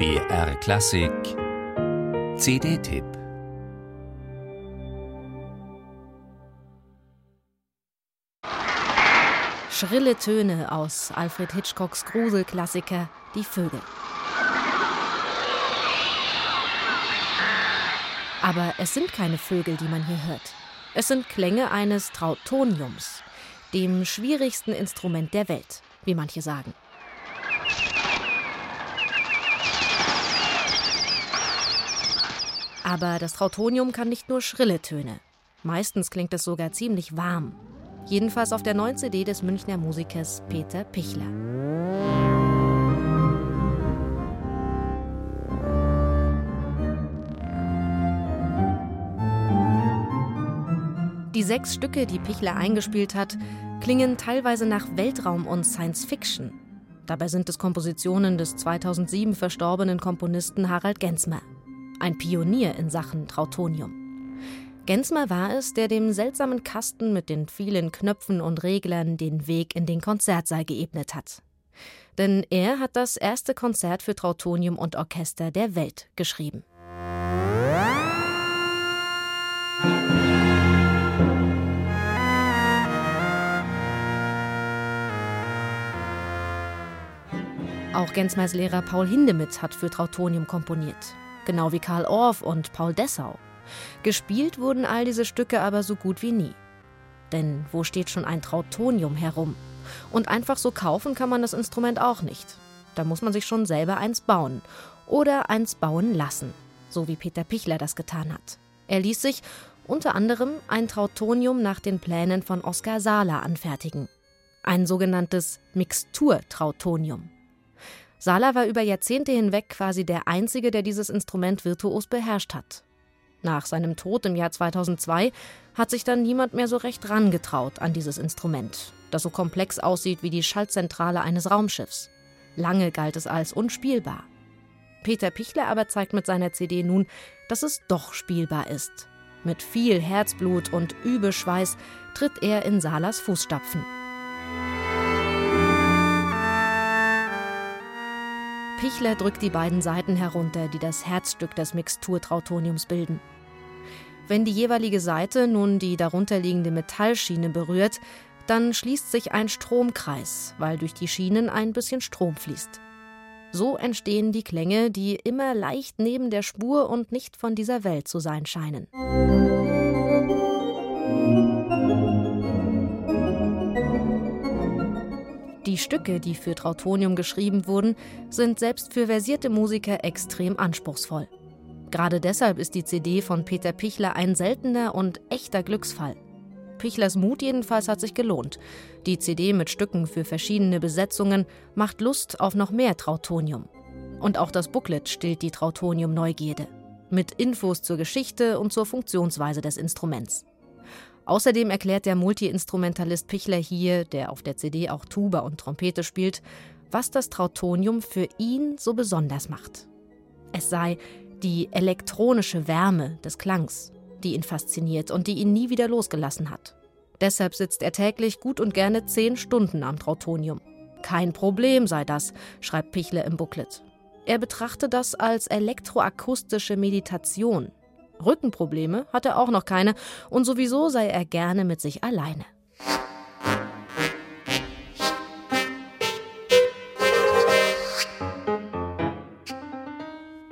BR Klassik CD-Tipp Schrille Töne aus Alfred Hitchcocks Gruselklassiker Die Vögel. Aber es sind keine Vögel, die man hier hört. Es sind Klänge eines Trautoniums, dem schwierigsten Instrument der Welt, wie manche sagen. Aber das Trautonium kann nicht nur schrille Töne. Meistens klingt es sogar ziemlich warm. Jedenfalls auf der neuen CD des Münchner Musikers Peter Pichler. Die sechs Stücke, die Pichler eingespielt hat, klingen teilweise nach Weltraum und Science Fiction. Dabei sind es Kompositionen des 2007 verstorbenen Komponisten Harald Gensmer ein Pionier in Sachen Trautonium. Gensmer war es, der dem seltsamen Kasten mit den vielen Knöpfen und Reglern den Weg in den Konzertsaal geebnet hat. Denn er hat das erste Konzert für Trautonium und Orchester der Welt geschrieben. Auch Gensmers Lehrer Paul Hindemith hat für Trautonium komponiert genau wie Karl Orff und Paul Dessau. Gespielt wurden all diese Stücke aber so gut wie nie. Denn wo steht schon ein Trautonium herum? Und einfach so kaufen kann man das Instrument auch nicht. Da muss man sich schon selber eins bauen oder eins bauen lassen, so wie Peter Pichler das getan hat. Er ließ sich unter anderem ein Trautonium nach den Plänen von Oskar Sala anfertigen. Ein sogenanntes Mixturtrautonium. Sala war über Jahrzehnte hinweg quasi der Einzige, der dieses Instrument virtuos beherrscht hat. Nach seinem Tod im Jahr 2002 hat sich dann niemand mehr so recht rangetraut an dieses Instrument, das so komplex aussieht wie die Schaltzentrale eines Raumschiffs. Lange galt es als unspielbar. Peter Pichler aber zeigt mit seiner CD nun, dass es doch spielbar ist. Mit viel Herzblut und Übeschweiß tritt er in Salas Fußstapfen. Pichler drückt die beiden Seiten herunter, die das Herzstück des Mixturtrautoniums bilden. Wenn die jeweilige Seite nun die darunterliegende Metallschiene berührt, dann schließt sich ein Stromkreis, weil durch die Schienen ein bisschen Strom fließt. So entstehen die Klänge, die immer leicht neben der Spur und nicht von dieser Welt zu sein scheinen. Die Stücke, die für Trautonium geschrieben wurden, sind selbst für versierte Musiker extrem anspruchsvoll. Gerade deshalb ist die CD von Peter Pichler ein seltener und echter Glücksfall. Pichlers Mut jedenfalls hat sich gelohnt. Die CD mit Stücken für verschiedene Besetzungen macht Lust auf noch mehr Trautonium. Und auch das Booklet stillt die Trautonium-Neugierde. Mit Infos zur Geschichte und zur Funktionsweise des Instruments. Außerdem erklärt der Multiinstrumentalist Pichler hier, der auf der CD auch Tuba und Trompete spielt, was das Trautonium für ihn so besonders macht. Es sei die elektronische Wärme des Klangs, die ihn fasziniert und die ihn nie wieder losgelassen hat. Deshalb sitzt er täglich gut und gerne zehn Stunden am Trautonium. Kein Problem sei das, schreibt Pichler im Booklet. Er betrachte das als elektroakustische Meditation, Rückenprobleme hat er auch noch keine und sowieso sei er gerne mit sich alleine.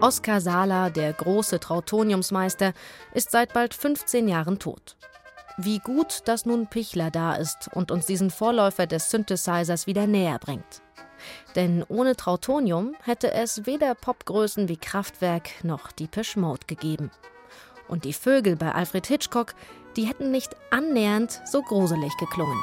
Oskar Sala, der große Trautoniumsmeister, ist seit bald 15 Jahren tot. Wie gut, dass nun Pichler da ist und uns diesen Vorläufer des Synthesizers wieder näher bringt. Denn ohne Trautonium hätte es weder Popgrößen wie Kraftwerk noch die Mode gegeben. Und die Vögel bei Alfred Hitchcock, die hätten nicht annähernd so gruselig geklungen.